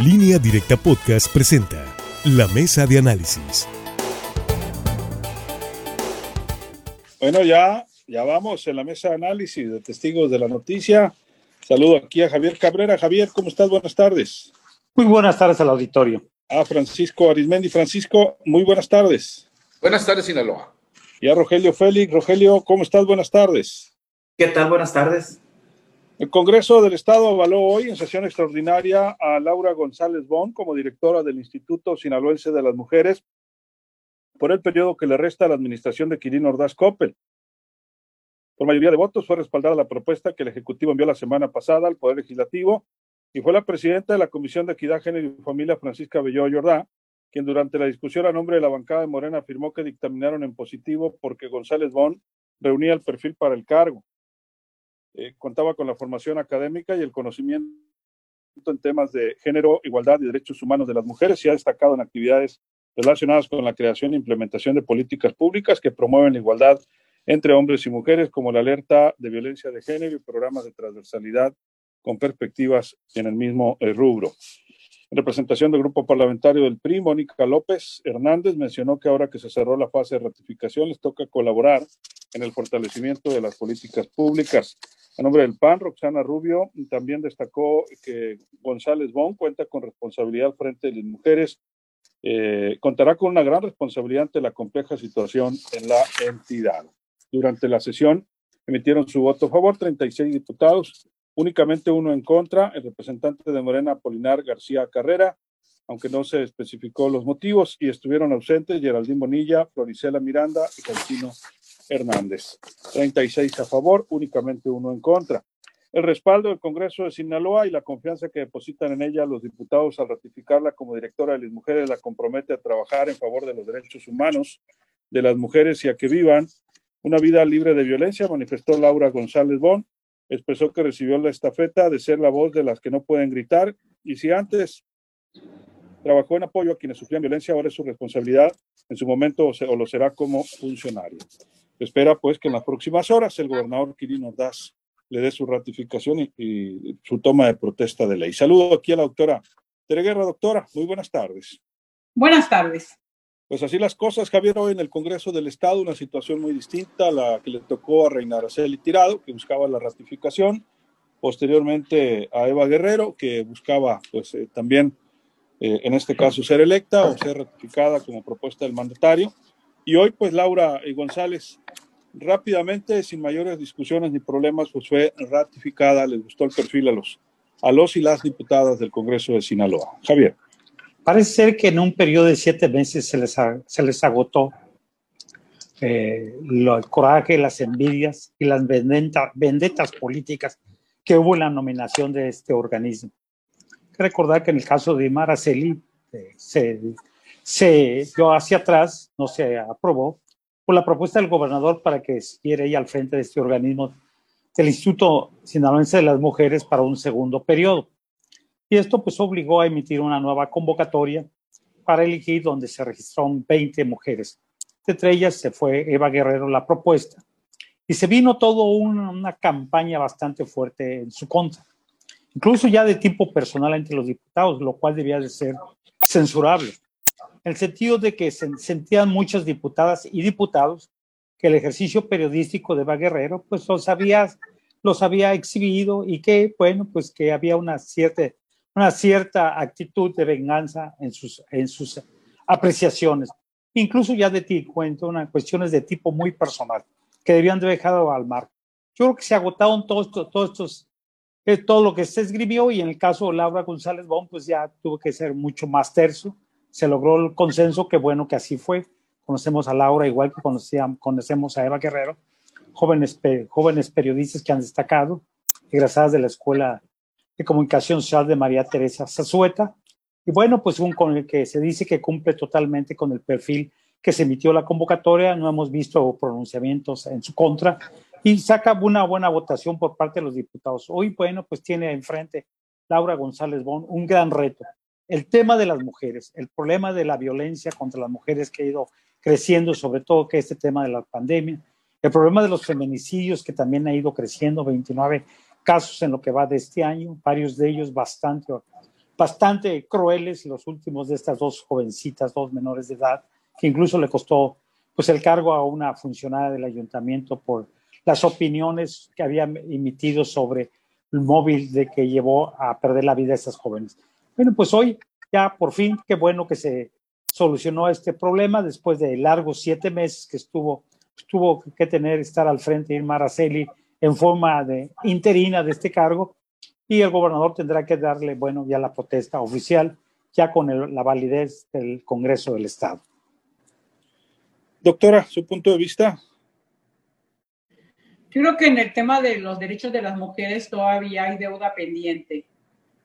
Línea Directa Podcast presenta La Mesa de Análisis. Bueno, ya, ya vamos en la mesa de análisis de testigos de la noticia. Saludo aquí a Javier Cabrera. Javier, ¿cómo estás? Buenas tardes. Muy buenas tardes al auditorio. A Francisco Arismendi. Francisco, muy buenas tardes. Buenas tardes, Sinaloa. Y a Rogelio Félix. Rogelio, ¿cómo estás? Buenas tardes. ¿Qué tal? Buenas tardes. El Congreso del Estado avaló hoy en sesión extraordinaria a Laura González Bon como directora del Instituto Sinaloense de las Mujeres por el periodo que le resta a la administración de Quirino Ordaz Coppel. Por mayoría de votos fue respaldada la propuesta que el Ejecutivo envió la semana pasada al Poder Legislativo y fue la presidenta de la Comisión de Equidad, Género y Familia, Francisca Belló Jordá, quien durante la discusión a nombre de la bancada de Morena afirmó que dictaminaron en positivo porque González Bon reunía el perfil para el cargo. Eh, contaba con la formación académica y el conocimiento en temas de género, igualdad y derechos humanos de las mujeres y ha destacado en actividades relacionadas con la creación e implementación de políticas públicas que promueven la igualdad entre hombres y mujeres, como la alerta de violencia de género y programas de transversalidad con perspectivas en el mismo eh, rubro. En representación del grupo parlamentario del PRI, Mónica López Hernández mencionó que ahora que se cerró la fase de ratificación, les toca colaborar en el fortalecimiento de las políticas públicas. A nombre del PAN, Roxana Rubio también destacó que González Bon cuenta con responsabilidad frente a las mujeres, eh, contará con una gran responsabilidad ante la compleja situación en la entidad. Durante la sesión emitieron su voto a favor 36 diputados, únicamente uno en contra, el representante de Morena, Polinar García Carrera, aunque no se especificó los motivos, y estuvieron ausentes Geraldín Bonilla, Floricela Miranda y Cancino Hernández. 36 a favor, únicamente uno en contra. El respaldo del Congreso de Sinaloa y la confianza que depositan en ella los diputados al ratificarla como directora de las mujeres la compromete a trabajar en favor de los derechos humanos de las mujeres y a que vivan una vida libre de violencia, manifestó Laura González Bon. Expresó que recibió la estafeta de ser la voz de las que no pueden gritar y si antes trabajó en apoyo a quienes sufrían violencia, ahora es su responsabilidad en su momento o, lo será como funcionario. Espera pues que en las próximas horas el gobernador Quirino Ordaz le dé su ratificación y, su toma de protesta de ley. Saludo aquí a la doctora Tere Guerra. Doctora, muy buenas tardes. Buenas tardes. Pues así las cosas, Javier, hoy en el Congreso del Estado, una situación muy distinta a la que le tocó a Reina Araceli Tirado, que buscaba la ratificación, posteriormente a Eva Guerrero, que buscaba pues eh, también, eh, en este caso, ser electa o ser ratificada como propuesta del mandatario. Y hoy, pues Laura y González, rápidamente, sin mayores discusiones ni problemas, pues fue ratificada, les gustó el perfil a los, a los y las diputadas del Congreso de Sinaloa. Javier. Parece ser que en un periodo de siete meses se les, se les agotó eh, lo, el coraje, las envidias y las vendetas políticas que hubo en la nominación de este organismo. Hay que recordar que en el caso de Mara Celi eh, se se dio hacia atrás, no se aprobó, por la propuesta del gobernador para que siguiera ella al frente de este organismo del Instituto Sinaloense de las Mujeres para un segundo periodo. Y esto pues obligó a emitir una nueva convocatoria para elegir donde se registraron 20 mujeres. Entre ellas se fue Eva Guerrero la propuesta. Y se vino todo una, una campaña bastante fuerte en su contra, incluso ya de tipo personal entre los diputados, lo cual debía de ser censurable el sentido de que se sentían muchas diputadas y diputados que el ejercicio periodístico de Eva Guerrero pues los había, los había exhibido y que, bueno, pues que había una cierta, una cierta actitud de venganza en sus, en sus apreciaciones, incluso ya de ti cuento, unas cuestiones de tipo muy personal que debían de dejado al mar. Yo creo que se agotaron todos todos estos eh, todo lo que se escribió y en el caso de Laura González Bon, pues ya tuvo que ser mucho más terso se logró el consenso, que bueno que así fue. Conocemos a Laura igual que conocemos a Eva Guerrero, jóvenes, jóvenes periodistas que han destacado, egresadas de la Escuela de Comunicación Social de María Teresa Zazueta. Y bueno, pues un con el que se dice que cumple totalmente con el perfil que se emitió la convocatoria, no hemos visto pronunciamientos en su contra y saca una buena votación por parte de los diputados. Hoy, bueno, pues tiene enfrente Laura González Bon un gran reto el tema de las mujeres, el problema de la violencia contra las mujeres que ha ido creciendo, sobre todo que este tema de la pandemia, el problema de los feminicidios que también ha ido creciendo, 29 casos en lo que va de este año, varios de ellos bastante, bastante crueles los últimos de estas dos jovencitas, dos menores de edad, que incluso le costó pues el cargo a una funcionaria del ayuntamiento por las opiniones que había emitido sobre el móvil de que llevó a perder la vida a estas jóvenes. Bueno, pues hoy ya por fin, qué bueno que se solucionó este problema después de largos siete meses que estuvo, tuvo que tener, estar al frente Irma Araceli en forma de interina de este cargo y el gobernador tendrá que darle, bueno, ya la protesta oficial, ya con la validez del Congreso del Estado. Doctora, su punto de vista. Yo creo que en el tema de los derechos de las mujeres todavía hay deuda pendiente,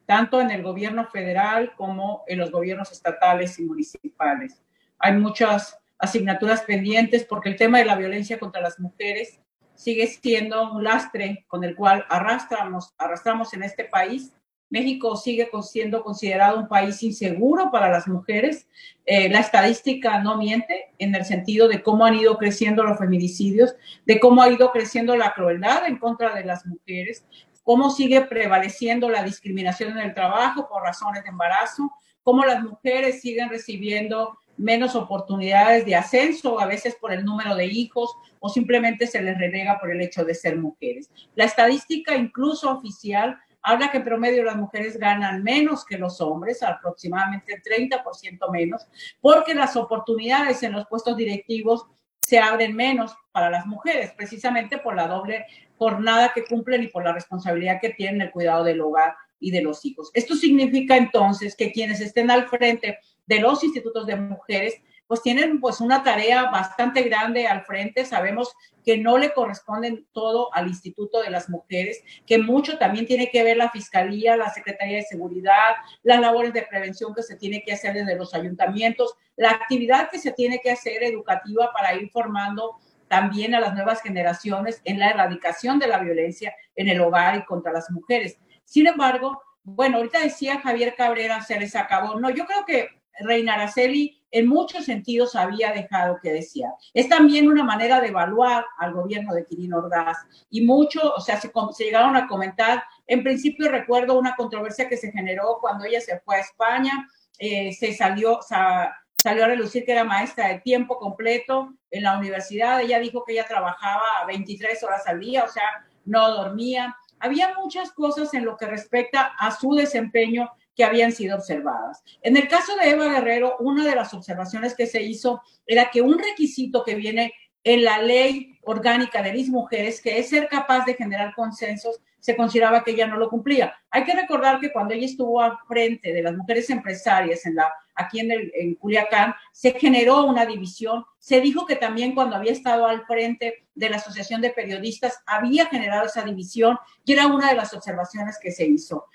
tanto en el gobierno federal como en los gobiernos estatales y municipales. Hay muchas asignaturas pendientes porque el tema de la violencia contra las mujeres sigue siendo un lastre con el cual arrastramos, arrastramos en este país. México sigue siendo considerado un país inseguro para las mujeres. Eh, la estadística no miente en el sentido de cómo han ido creciendo los feminicidios, de cómo ha ido creciendo la crueldad en contra de las mujeres, cómo sigue prevaleciendo la discriminación en el trabajo por razones de embarazo, cómo las mujeres siguen recibiendo menos oportunidades de ascenso, a veces por el número de hijos o simplemente se les relega por el hecho de ser mujeres. La estadística incluso oficial habla que en promedio las mujeres ganan menos que los hombres, aproximadamente el 30% menos, porque las oportunidades en los puestos directivos se abren menos para las mujeres, precisamente por la doble jornada que cumplen y por la responsabilidad que tienen el cuidado del hogar y de los hijos. Esto significa entonces que quienes estén al frente de los institutos de mujeres, pues tienen pues una tarea bastante grande al frente. Sabemos que no le corresponden todo al Instituto de las Mujeres, que mucho también tiene que ver la Fiscalía, la Secretaría de Seguridad, las labores de prevención que se tiene que hacer desde los ayuntamientos, la actividad que se tiene que hacer educativa para ir formando también a las nuevas generaciones en la erradicación de la violencia en el hogar y contra las mujeres. Sin embargo, bueno, ahorita decía Javier Cabrera, se les acabó. No, yo creo que Reina Araceli en muchos sentidos había dejado que decía. Es también una manera de evaluar al gobierno de Quirino Ordaz y mucho, o sea, se, llegaron a comentar, en principio recuerdo una controversia que se generó cuando ella se fue a España, eh, se salió, salió a relucir que era maestra de tiempo completo en la universidad, ella dijo que ella trabajaba 23 horas al día, o sea, no dormía. Había muchas cosas en lo que respecta a su desempeño que habían sido observadas. En el caso de Eva Guerrero, una de las observaciones que se hizo era que un requisito que viene en la ley orgánica de las mujeres, que es ser capaz de generar consensos, se consideraba que ella no lo cumplía. Hay que recordar que cuando ella estuvo al frente de las mujeres empresarias en la, aquí en, el, en Culiacán, se generó una división. Se dijo que también cuando había estado al frente de la Asociación de Periodistas había generado esa división y era una de las observaciones que se hizo.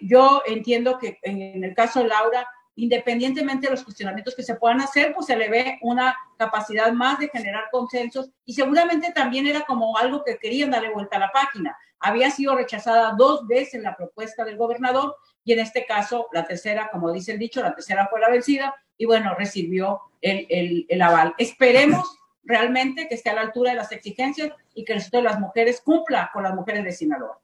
Yo entiendo que en el caso de Laura, independientemente de los cuestionamientos que se puedan hacer, pues se le ve una capacidad más de generar consensos y seguramente también era como algo que querían darle vuelta a la página. Había sido rechazada dos veces la propuesta del gobernador y en este caso la tercera, como dice el dicho, la tercera fue la vencida y bueno, recibió el, el, aval. Esperemos realmente que esté a la altura de las exigencias y que el resto de las mujeres cumpla con las mujeres de Sinaloa.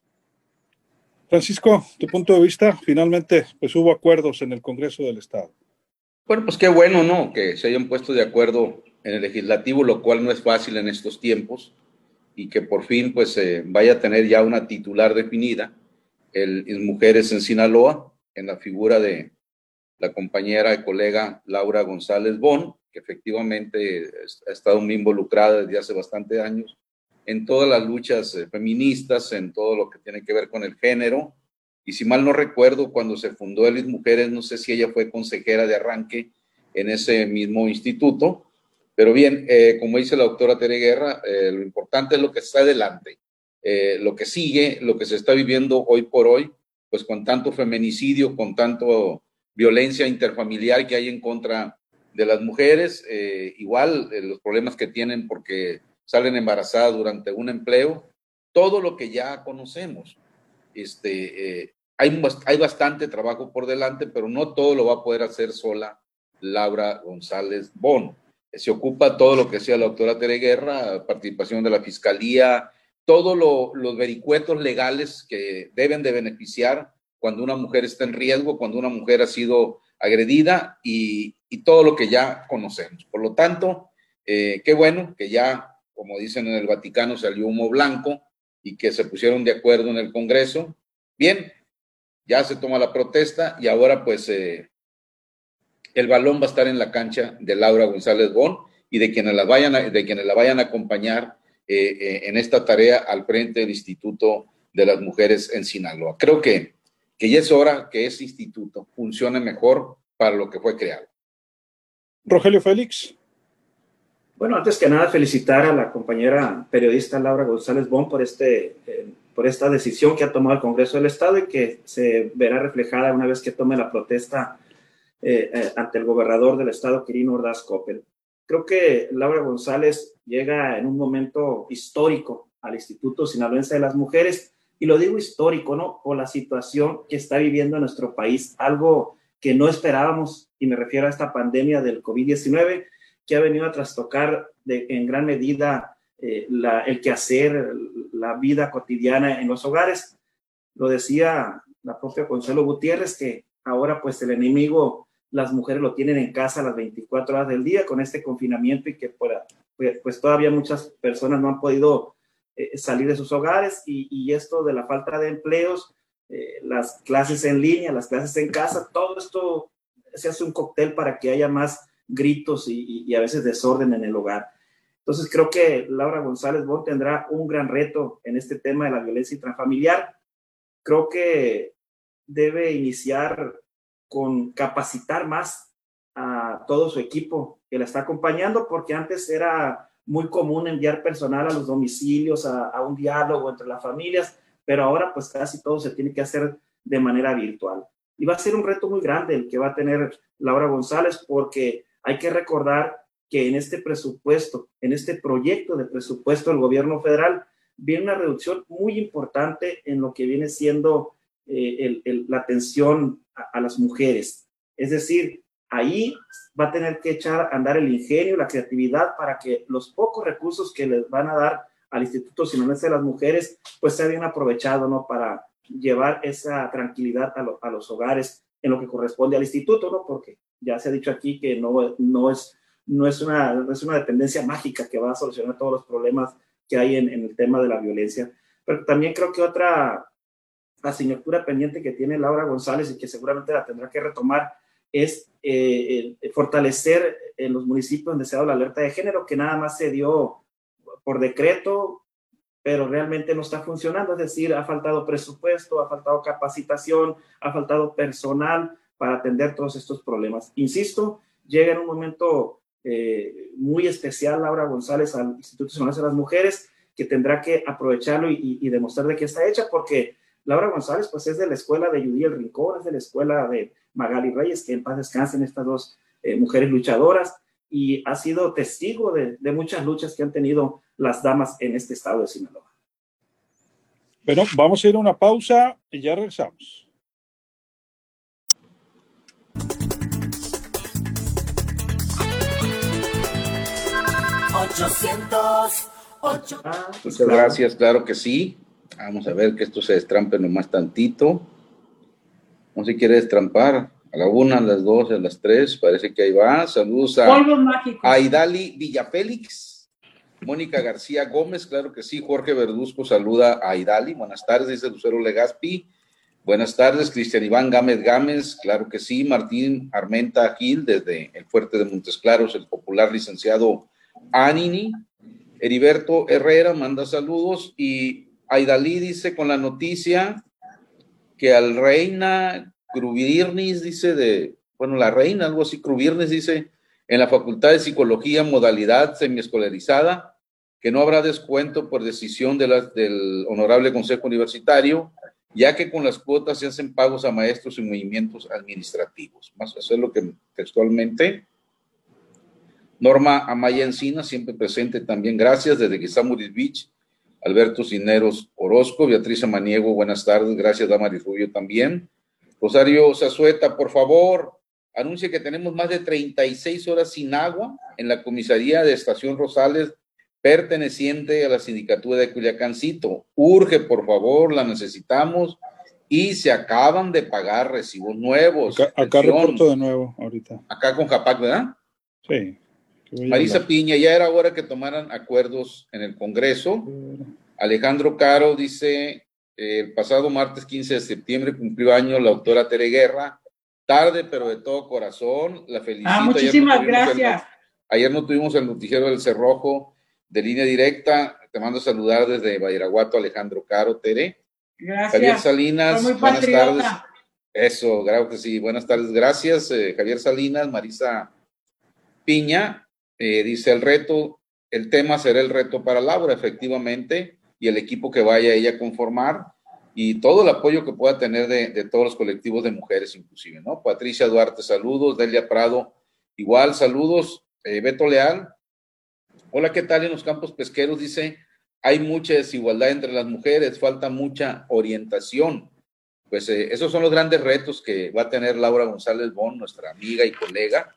Francisco, tu punto de vista, finalmente pues hubo acuerdos en el Congreso del Estado. Bueno, pues qué bueno, ¿no? Que se hayan puesto de acuerdo en el legislativo, lo cual no es fácil en estos tiempos, y que por fin pues eh, vaya a tener ya una titular definida, el, en Mujeres en Sinaloa, en la figura de la compañera y colega Laura González Bon, que efectivamente ha estado muy involucrada desde hace bastante años en todas las luchas eh, feministas, en todo lo que tiene que ver con el género. Y si mal no recuerdo, cuando se fundó Elis Mujeres, no sé si ella fue consejera de arranque en ese mismo instituto. Pero bien, eh, como dice la doctora Tere Guerra, eh, lo importante es lo que está adelante, lo que sigue, lo que se está viviendo hoy por hoy, pues con tanto feminicidio, con tanto violencia interfamiliar que hay en contra de las mujeres, igual los problemas que tienen porque salen embarazadas durante un empleo, todo lo que ya conocemos. Este, eh, hay, hay bastante trabajo por delante, pero no todo lo va a poder hacer sola Laura González Bon. Se ocupa todo lo que sea la doctora Tere Guerra, participación de la Fiscalía, todos los vericuetos legales que deben de beneficiar cuando una mujer está en riesgo, cuando una mujer ha sido agredida y, todo lo que ya conocemos. Por lo tanto, eh, qué bueno que ya, como dicen en el Vaticano, salió humo blanco y que se pusieron de acuerdo en el Congreso. Bien, ya se toma la protesta y ahora pues eh, el balón va a estar en la cancha de Laura González Bon y de quienes la vayan a, de quienes la vayan a acompañar eh, en esta tarea al frente del Instituto de las Mujeres en Sinaloa. Creo que que ya es hora que ese instituto funcione mejor para lo que fue creado. Rogelio Félix. Bueno, antes que nada, felicitar a la compañera periodista Laura González Bon por, este, eh, por esta decisión que ha tomado el Congreso del Estado y que se verá reflejada una vez que tome la protesta eh, eh, ante el gobernador del Estado, Quirino Ordaz Coppel. Creo que Laura González llega en un momento histórico al Instituto Sinaloense de las Mujeres y lo digo histórico, ¿no? Por la situación que está viviendo nuestro país, algo que no esperábamos, y me refiero a esta pandemia del COVID-19, que ha venido a trastocar en gran medida eh, la, el quehacer, la vida cotidiana en los hogares. Lo decía la propia Consuelo Gutiérrez, que ahora pues el enemigo, las mujeres lo tienen en casa las 24 horas del día con este confinamiento y que pues, pues todavía muchas personas no han podido eh, salir de sus hogares y, esto de la falta de empleos, eh, las clases en línea, las clases en casa, todo esto se hace un cóctel para que haya más gritos y, a veces desorden en el hogar. Entonces creo que Laura González Bon tendrá un gran reto en este tema de la violencia intrafamiliar. Creo que debe iniciar con capacitar más a todo su equipo que la está acompañando, porque antes era muy común enviar personal a los domicilios, a, un diálogo entre las familias, pero ahora pues casi todo se tiene que hacer de manera virtual. Y va a ser un reto muy grande el que va a tener Laura González porque hay que recordar que en este presupuesto, en este proyecto de presupuesto del gobierno federal, viene una reducción muy importante en lo que viene siendo eh, la atención a, a, las mujeres. Es decir, ahí va a tener que echar a andar el ingenio, la creatividad para que los pocos recursos que les van a dar al Instituto Sinaloense de las Mujeres, pues sea bien aprovechado, ¿no? Para llevar esa tranquilidad a, los hogares en lo que corresponde al instituto, ¿no? Porque ya se ha dicho aquí que no, no, es, no, es, una, es una dependencia mágica que va a solucionar todos los problemas que hay en, en el tema de la violencia. Pero también creo que otra asignatura pendiente que tiene Laura González y que seguramente la tendrá que retomar es eh, fortalecer en los municipios donde se ha dado la alerta de género, que nada más se dio por decreto, pero realmente no está funcionando. Es decir, ha faltado presupuesto, ha faltado capacitación, ha faltado personal para atender todos estos problemas. Insisto, llega en un momento eh, muy especial Laura González al Instituto Nacional de las Mujeres, que tendrá que aprovecharlo y, y demostrar de qué está hecha, porque Laura González, pues es de la escuela de Judy El Rincón, es de la escuela de Magali Reyes, que en paz descansen estas dos eh, mujeres luchadoras, y ha sido testigo de, muchas luchas que han tenido las damas en este estado de Sinaloa. Bueno, vamos a ir a una pausa y ya regresamos. 800 Muchas gracias, claro que sí. Vamos a ver que esto se destrampe nomás tantito. No si quiere destrampar. A la una, a las dos, a las tres, parece que ahí va. Saludos a, a Idali Villafélix, Mónica García Gómez, claro que sí. Jorge Verduzco saluda a Idali. Buenas tardes, dice Lucero Legaspi. Buenas tardes, Cristian Iván Gámez Gámez, claro que sí. Martín Armenta Gil, desde el Fuerte de Montes Claros, el popular licenciado Anini. Heriberto Herrera manda saludos y Aidalí dice con la noticia que al reina Crubirnis dice de, bueno, la reina, algo así, Crubirnis dice en la Facultad de Psicología, modalidad semiescolarizada, que no habrá descuento por decisión de del Honorable Consejo Universitario, ya que con las cuotas se hacen pagos a maestros y movimientos administrativos. Más eso es lo que textualmente. Norma Amaya Encina, siempre presente también, gracias, desde que Samuris Beach, Alberto Cineros Orozco, Beatriz Amaniego, buenas tardes, gracias Damaris Rubio también. Rosario Zazueta, por favor, anuncie que tenemos más de 36 horas sin agua en la comisaría de Estación Rosales, perteneciente a la sindicatura de Culiacancito. Urge, por favor, la necesitamos y se acaban de pagar recibos nuevos. Acá, acá reporto de nuevo ahorita. Acá con Japac, ¿verdad? Sí. Marisa Piña, ya era hora que tomaran acuerdos en el Congreso. Alejandro Caro dice, el pasado martes 15 de septiembre cumplió año la autora Tere Guerra. Tarde, pero de todo corazón. La felicito. Ah, muchísimas gracias. ayer no tuvimos el noticiero del Cerrojo de línea directa. Te mando a saludar desde Badiraguato, Alejandro Caro, Tere. Gracias. Javier Salinas, muy buenas patriota. tardes. Eso, claro que sí. Buenas tardes, gracias. Eh, Javier Salinas, Marisa Piña, eh, dice el reto, el tema será el reto para Laura, efectivamente, y el equipo que vaya ella a conformar y todo el apoyo que pueda tener de, todos los colectivos de mujeres inclusive, ¿no? Patricia Duarte, saludos. Delia Prado, igual, saludos. Eh, Beto Leal, hola, ¿qué tal en los campos pesqueros? Dice, hay mucha desigualdad entre las mujeres, falta mucha orientación. Pues eh, esos son los grandes retos que va a tener Laura González Bon, nuestra amiga y colega,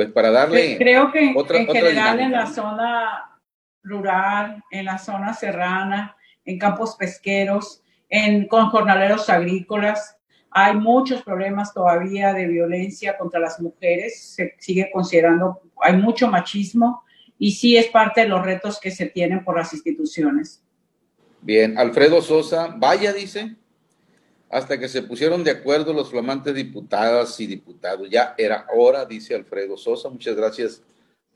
pues para darle... Creo que otra- en otra general en la zona rural, en la zona serrana, en campos pesqueros, en, con jornaleros agrícolas, hay muchos problemas todavía de violencia contra las mujeres, se sigue considerando, hay mucho machismo y sí es parte de los retos que se tienen por las instituciones. Bien, Alfredo Sosa, vaya, dice, hasta que se pusieron de acuerdo los flamantes diputadas y diputados. Ya era hora, dice Alfredo Sosa. Muchas gracias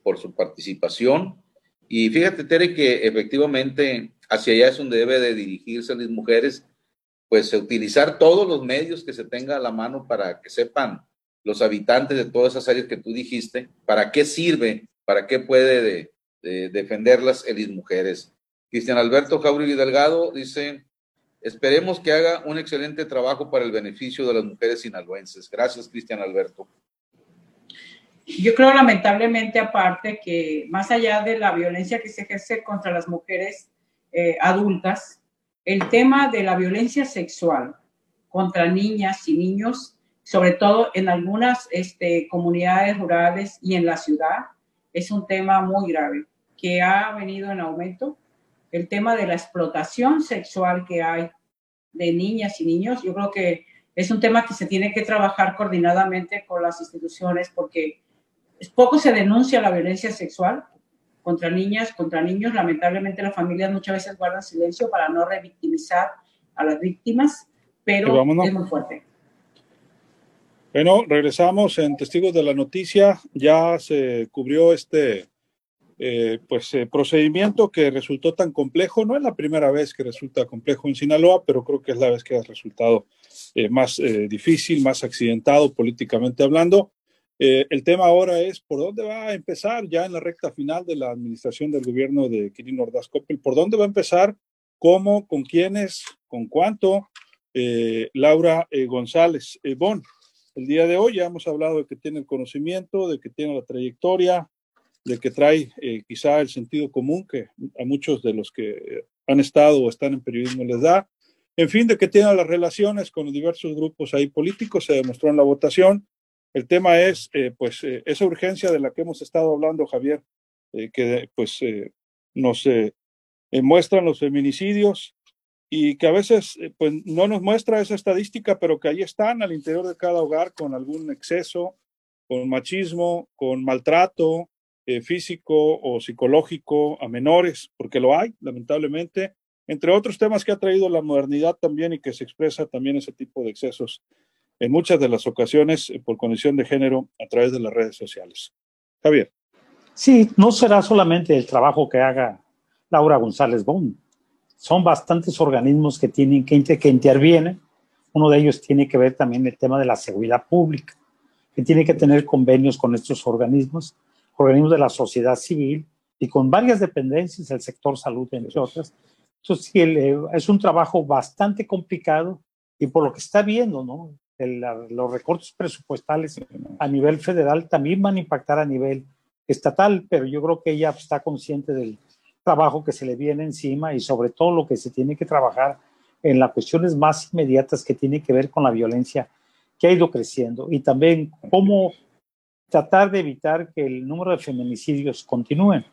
por su participación. Y fíjate, Tere, que efectivamente hacia allá es donde debe de dirigirse las mujeres, pues utilizar todos los medios que se tenga a la mano para que sepan los habitantes de todas esas áreas que tú dijiste, para qué sirve, para qué puede de- de defenderlas las mujeres. Cristian Alberto Jauregui Delgado dice, esperemos que haga un excelente trabajo para el beneficio de las mujeres sinaloenses. Gracias, Cristian Alberto. Yo creo lamentablemente aparte que más allá de la violencia que se ejerce contra las mujeres eh, adultas, el tema de la violencia sexual contra niñas y niños, sobre todo en algunas este, comunidades rurales y en la ciudad, es un tema muy grave que ha venido en aumento. El tema de la explotación sexual que hay de niñas y niños, yo creo que es un tema que se tiene que trabajar coordinadamente con las instituciones porque poco se denuncia la violencia sexual contra niñas, contra niños. Lamentablemente las familias muchas veces guardan silencio para no revictimizar a las víctimas, pero es muy fuerte. Bueno, regresamos en Testigos de la Noticia. Ya se cubrió este eh, pues, eh, procedimiento que resultó tan complejo. No es la primera vez que resulta complejo en Sinaloa, pero creo que es la vez que ha resultado eh, más eh, difícil, más accidentado políticamente hablando. El tema ahora es por dónde va a empezar ya en la recta final de la administración del gobierno de Quirino Ordaz Coppel. ¿Por dónde va a empezar? ¿Cómo? ¿Con quiénes? ¿Con cuánto? Laura González Bon. El día de hoy ya hemos hablado de que tiene el conocimiento, de que tiene la trayectoria, de que trae eh, quizá el sentido común que a muchos de los que han estado o están en periodismo les da. En fin, de que tiene las relaciones con los diversos grupos ahí políticos, se demostró en la votación. El tema es, eh, pues, eh, esa urgencia de la que hemos estado hablando, Javier, eh, que pues eh, nos eh, muestran los feminicidios y que a veces pues no nos muestra esa estadística, pero que ahí están al interior de cada hogar con algún exceso, con machismo, con maltrato eh, físico o psicológico a menores, porque lo hay, lamentablemente, entre otros temas que ha traído la modernidad también y que se expresa también ese tipo de excesos en muchas de las ocasiones eh, por condición de género a través de las redes sociales. Javier. Sí, no será solamente el trabajo que haga Laura González Bond. Son bastantes organismos que tienen que, inter- intervienen. Uno de ellos tiene que ver también el tema de la seguridad pública, que tiene que tener convenios con estos organismos, organismos de la sociedad civil y con varias dependencias del sector salud, entre otras. Entonces, sí, el, eh, es un trabajo bastante complicado y por lo que está viendo, ¿no? El- la- los recortes presupuestales a nivel federal también van a impactar a nivel estatal, pero yo creo que ella está consciente del trabajo que se le viene encima y sobre todo lo que se tiene que trabajar en las cuestiones más inmediatas que tiene que ver con la violencia que ha ido creciendo y también cómo tratar de evitar que el número de feminicidios continúen,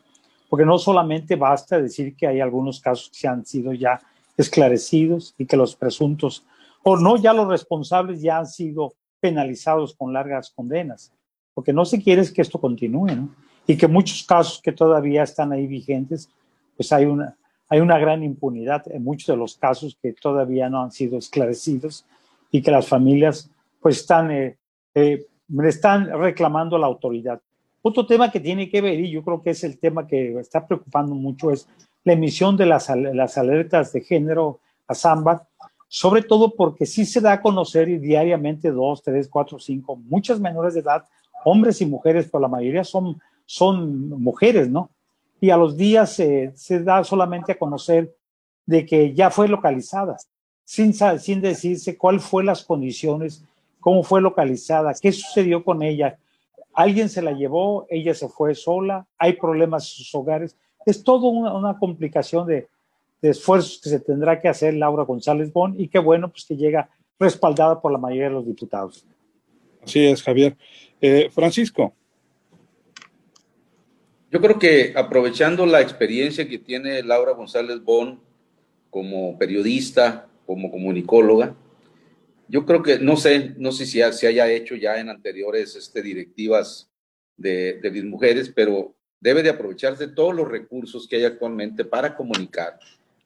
porque no solamente basta decir que hay algunos casos que han sido ya esclarecidos y que los presuntos o no, ya los responsables ya han sido penalizados con largas condenas, porque no se quiere que esto continúe, ¿no? Y que muchos casos que todavía están ahí vigentes, pues hay una, hay una gran impunidad en muchos de los casos que todavía no han sido esclarecidos y que las familias pues están, eh, eh, están reclamando la autoridad. Otro tema que tiene que ver, y yo creo que es el tema que está preocupando mucho, es la emisión de las, las alertas de género a Samba, sobre todo porque sí se da a conocer diariamente dos, tres, cuatro, cinco, muchas menores de edad, hombres y mujeres, pero la mayoría son, son mujeres, ¿no? Y a los días se da solamente a conocer de que ya fue localizada, sin, sin decirse cuáles fueron las condiciones, cómo fue localizada, qué sucedió con ella, alguien se la llevó, ella se fue sola, hay problemas en sus hogares. Es todo una, complicación de, esfuerzos que se tendrá que hacer Laura González Bon y qué bueno pues que llega respaldada por la mayoría de los diputados. Así es, Javier. Eh, Francisco. Yo creo que aprovechando la experiencia que tiene Laura González Bon como periodista, como comunicóloga, yo creo que, no sé, no sé si se haya hecho ya en anteriores este, directivas de, de las mujeres, pero debe de aprovecharse todos los recursos que hay actualmente para comunicar,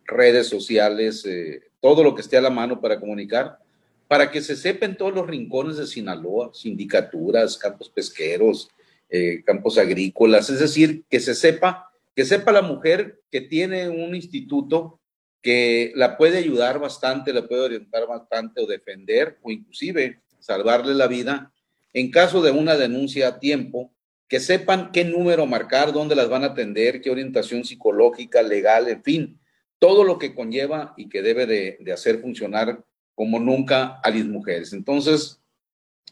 redes sociales, eh, todo lo que esté a la mano para comunicar, para que se sepa en todos los rincones de Sinaloa, sindicaturas, campos pesqueros, eh, campos agrícolas, es decir, que se sepa, que sepa la mujer que tiene un instituto que la puede ayudar bastante, la puede orientar bastante o defender o inclusive salvarle la vida en caso de una denuncia a tiempo, que sepan qué número marcar, dónde las van a atender, qué orientación psicológica, legal, en fin, todo lo que conlleva y que debe de, hacer funcionar como nunca a las mujeres. Entonces,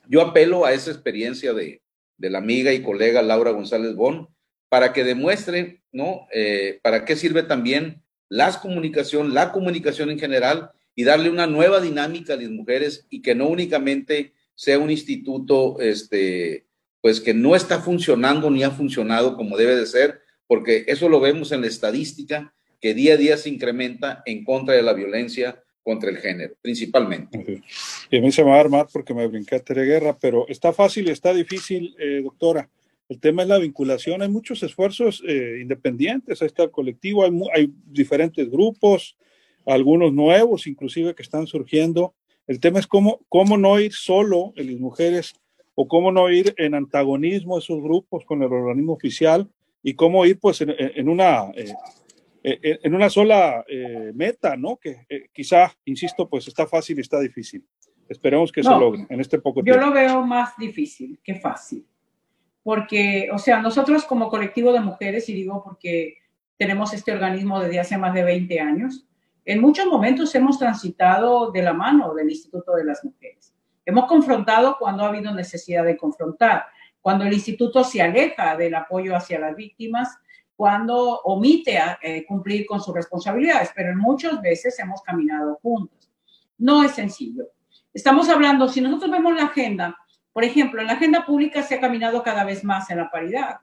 yo apelo a esa experiencia de, la amiga y colega Laura González Bon para que demuestre, ¿no? Eh, para qué sirve también las comunicación, la comunicación en general y darle una nueva dinámica a las mujeres y que no únicamente sea un instituto, este, pues que no está funcionando ni ha funcionado como debe de ser, porque eso lo vemos en la estadística que día a día se incrementa en contra de la violencia contra el género, principalmente. Y a mí se me va a armar porque me brinqué a Guerra, pero está fácil y está difícil, eh, doctora. El tema es la vinculación. Hay muchos esfuerzos eh, independientes. Ahí está el colectivo. Hay, hay, diferentes grupos, algunos nuevos, inclusive, que están surgiendo. El tema es cómo, cómo no ir solo en las mujeres o cómo no ir en antagonismo a esos grupos con el organismo oficial y cómo ir pues en, una eh, en una sola eh, meta, ¿no? Que quizá, insisto, pues está fácil y está difícil. Esperemos que se logre en este poco tiempo. Yo lo veo más difícil que fácil porque, o sea, nosotros como colectivo de mujeres, y digo porque tenemos este organismo desde hace más de 20 años, en muchos momentos hemos transitado de la mano del Instituto de las Mujeres. Hemos confrontado cuando ha habido necesidad de confrontar, cuando el instituto se aleja del apoyo hacia las víctimas, cuando omite eh, cumplir con sus responsabilidades, pero en muchas veces hemos caminado juntos. No es sencillo. Estamos hablando, si nosotros vemos la agenda, por ejemplo, en la agenda pública se ha caminado cada vez más en la paridad.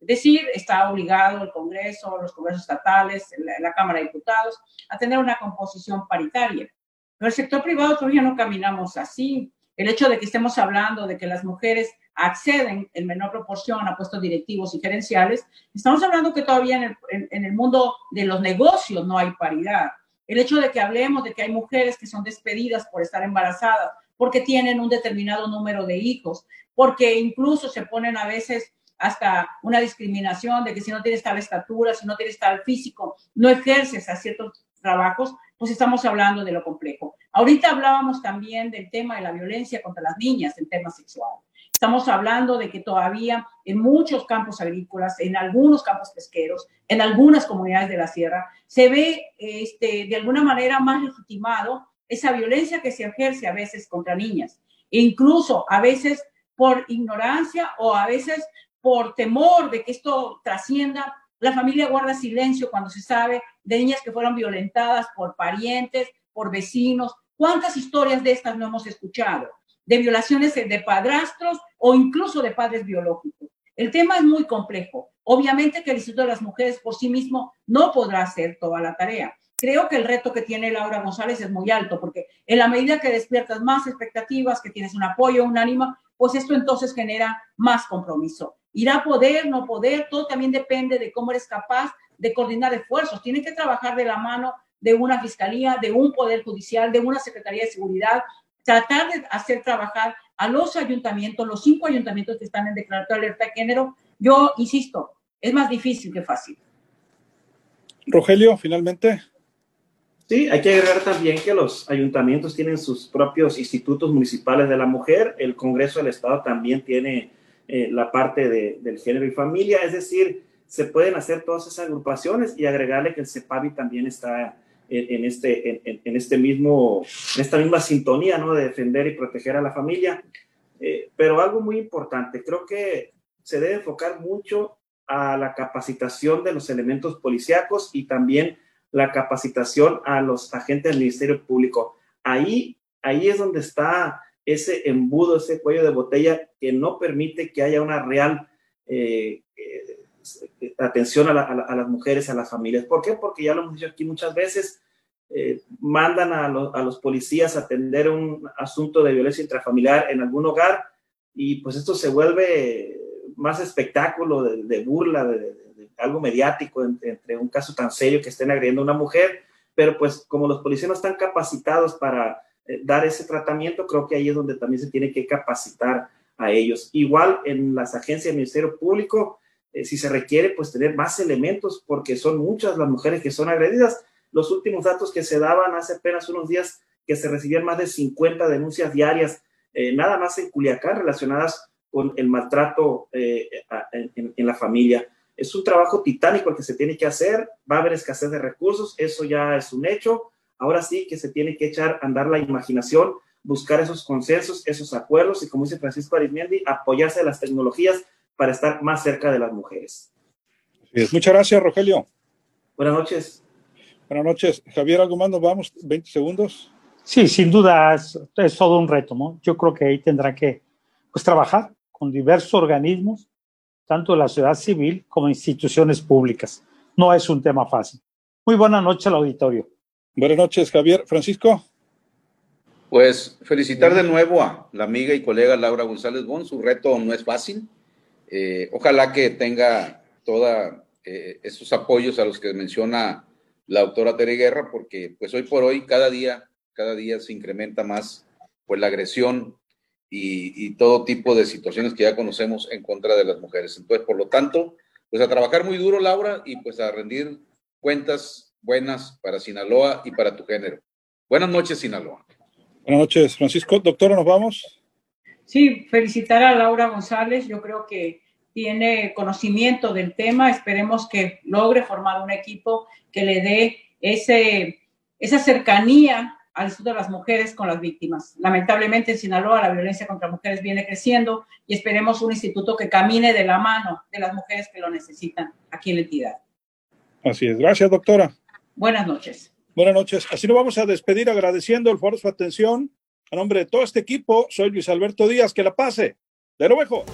Es decir, está obligado el Congreso, los congresos estatales, la, Cámara de Diputados a tener una composición paritaria. Pero el sector privado todavía no caminamos así. El hecho de que estemos hablando de que las mujeres acceden en menor proporción a puestos directivos y gerenciales, estamos hablando que todavía en el, en el mundo de los negocios no hay paridad. El hecho de que hablemos de que hay mujeres que son despedidas por estar embarazadas porque tienen un determinado número de hijos, porque incluso se ponen a veces hasta una discriminación de que si no tienes tal estatura, si no tienes tal físico, no ejerces a ciertos trabajos, pues estamos hablando de lo complejo. Ahorita hablábamos también del tema de la violencia contra las niñas en tema sexual. Estamos hablando de que todavía en muchos campos agrícolas, en algunos campos pesqueros, en algunas comunidades de la sierra, se ve este, de alguna manera más legitimado esa violencia que se ejerce a veces contra niñas, incluso a veces por ignorancia o a veces por temor de que esto trascienda. La familia guarda silencio cuando se sabe de niñas que fueron violentadas por parientes, por vecinos. ¿Cuántas historias de estas no hemos escuchado? De violaciones de padrastros o incluso de padres biológicos. El tema es muy complejo. Obviamente que el Instituto de las Mujeres por sí mismo no podrá hacer toda la tarea, creo que el reto que tiene Laura González es muy alto, porque en la medida que despiertas más expectativas, que tienes un apoyo, un ánimo, pues esto entonces genera más compromiso. Irá a poder, no poder, todo también depende de cómo eres capaz de coordinar esfuerzos. Tiene que trabajar de la mano de una fiscalía, de un poder judicial, de una secretaría de seguridad, tratar de hacer trabajar a los ayuntamientos, los cinco ayuntamientos que están en declaratoria de alerta de género. Yo insisto, es más difícil que fácil. Rogelio, finalmente. Sí, hay que agregar también que los ayuntamientos tienen sus propios institutos municipales de la mujer, el Congreso del Estado también tiene eh, la parte de, del género y familia, es decir, se pueden hacer todas esas agrupaciones y agregarle que el CEPAVI también está en, este, en, este mismo, en esta misma sintonía, ¿no? De defender y proteger a la familia. Eh, pero algo muy importante, creo que se debe enfocar mucho a la capacitación de los elementos policíacos y también la capacitación a los agentes del Ministerio Público. Ahí, ahí es donde está ese embudo, ese cuello de botella que no permite que haya una real eh, eh, atención a, las mujeres, a las familias. ¿Por qué? Porque ya lo hemos dicho aquí muchas veces, eh, mandan a, los policías a atender un asunto de violencia intrafamiliar en algún hogar y pues esto se vuelve más espectáculo de, burla, de, algo mediático entre un caso tan serio que estén agrediendo a una mujer, pero pues como los policías no están capacitados para eh, dar ese tratamiento, creo que ahí es donde también se tiene que capacitar a ellos. Igual en las agencias del Ministerio Público, eh, si se requiere, pues tener más elementos, porque son muchas las mujeres que son agredidas. Los últimos datos que se daban hace apenas unos días, que se recibían más de 50 denuncias diarias, eh, nada más en Culiacán, relacionadas con el maltrato en la familia. Es un trabajo titánico el que se tiene que hacer, va a haber escasez de recursos, eso ya es un hecho. Ahora sí que se tiene que echar a andar la imaginación, buscar esos consensos, esos acuerdos y como dice Francisco Arismendi, apoyarse a las tecnologías para estar más cerca de las mujeres. Muchas gracias, Rogelio. Buenas noches. Buenas noches. Javier, ¿algo más? vamos? ¿20 segundos? Sí, sin duda es, es, todo un reto, ¿no? Yo creo que ahí tendrá que pues, trabajar con diversos organismos tanto la sociedad civil como instituciones públicas. No es un tema fácil. Muy buena noche al auditorio. Buenas noches, Javier. Francisco. Pues felicitar de nuevo a la amiga y colega Laura González Bon. Su reto no es fácil. Eh, ojalá que tenga todos eh, esos apoyos a los que menciona la autora Tere Guerra, porque pues hoy por hoy, cada día, cada día se incrementa más pues la agresión y, todo tipo de situaciones que ya conocemos en contra de las mujeres. Entonces, por lo tanto, pues a trabajar muy duro, Laura, y pues a rendir cuentas buenas para Sinaloa y para tu género. Buenas noches, Sinaloa. Buenas noches, Francisco. Doctora, ¿nos vamos? Sí, felicitar a Laura González. Yo creo que tiene conocimiento del tema. Esperemos que logre formar un equipo que le dé ese, esa cercanía al Instituto de las Mujeres con las víctimas. Lamentablemente en Sinaloa la violencia contra mujeres viene creciendo y esperemos un instituto que camine de la mano de las mujeres que lo necesitan aquí en la entidad. Así es. Gracias, doctora. Buenas noches. Buenas noches. Así nos vamos a despedir agradeciendo el foro su atención. A nombre de todo este equipo, soy Luis Alberto Díaz. Que la pase. De nuevo.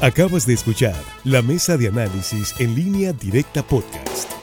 Acabas de escuchar la mesa de análisis en línea directa podcast.